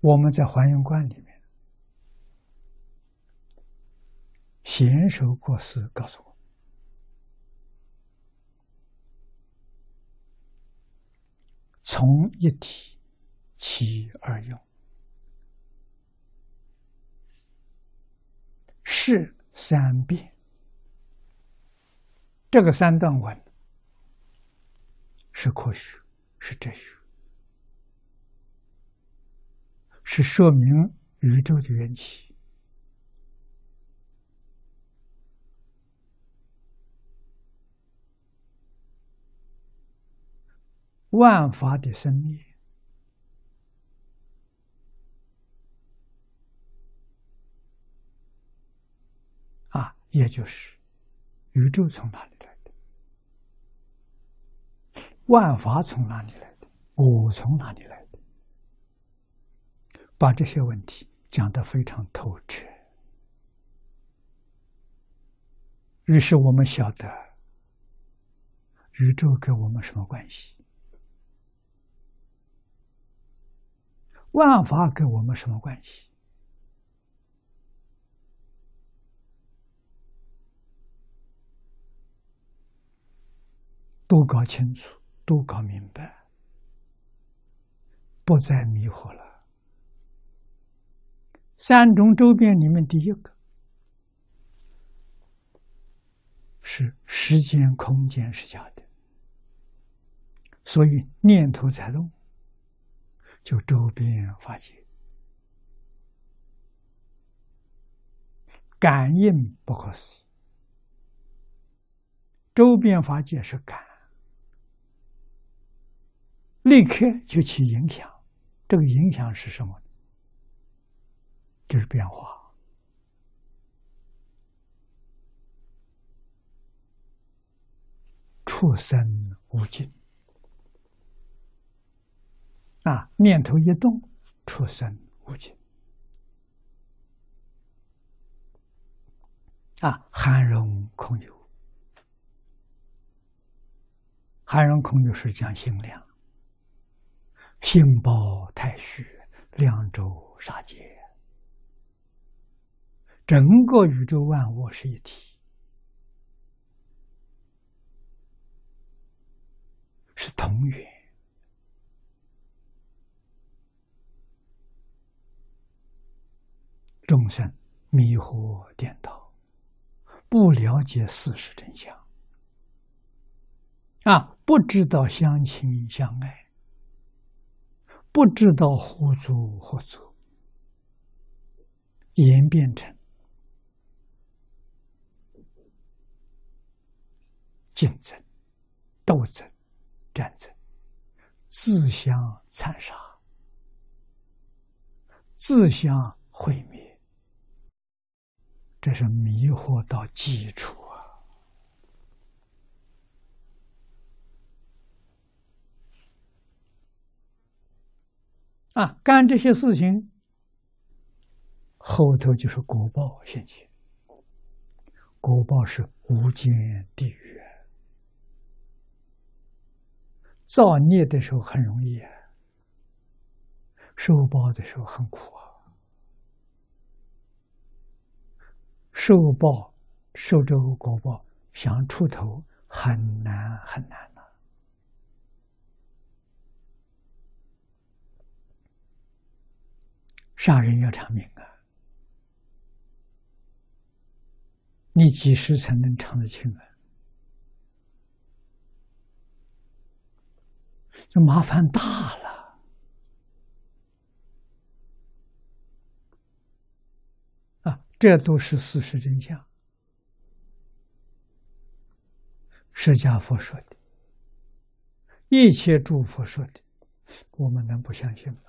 我们在还原观里面，贤首国师告诉我，从一体起而用，是三变。这个三段文是科学，是哲学。是说明宇宙的缘起，万法的生灭啊，也就是宇宙从哪里来的，万法从哪里来的，我从哪里来的？把这些问题讲得非常透彻，于是我们晓得宇宙跟我们什么关系，万法跟我们什么关系，都搞清楚，都搞明白，不再迷惑了。三种周边里面，第一个。是时间、空间是假的，所以念头在动，就周边法界，感应不可思议。周边法界是感，立刻就起影响，这个影响是什么？就是变化，出生无尽啊！念头一动，出生无尽啊！含容空有，含容空有是讲心量，心包太虚，量周杀界。整个宇宙万物是一体，是同源。众生迷惑颠倒，不了解事实真相，啊，不知道相亲相爱，不知道互助合作，演变成。竞争、斗争、战争，自相残杀，自相毁灭，这是迷惑到基础啊！啊，干这些事情，后头就是果报现前，果报是无间地狱。造孽的时候很容易，受报的时候很苦啊！受报受这个果报，想出头很难很难了。杀人要偿命啊！你几时才能偿得清啊？就麻烦大了啊！这都是事实真相。释迦佛说的，一切诸佛说的，我们能不相信吗？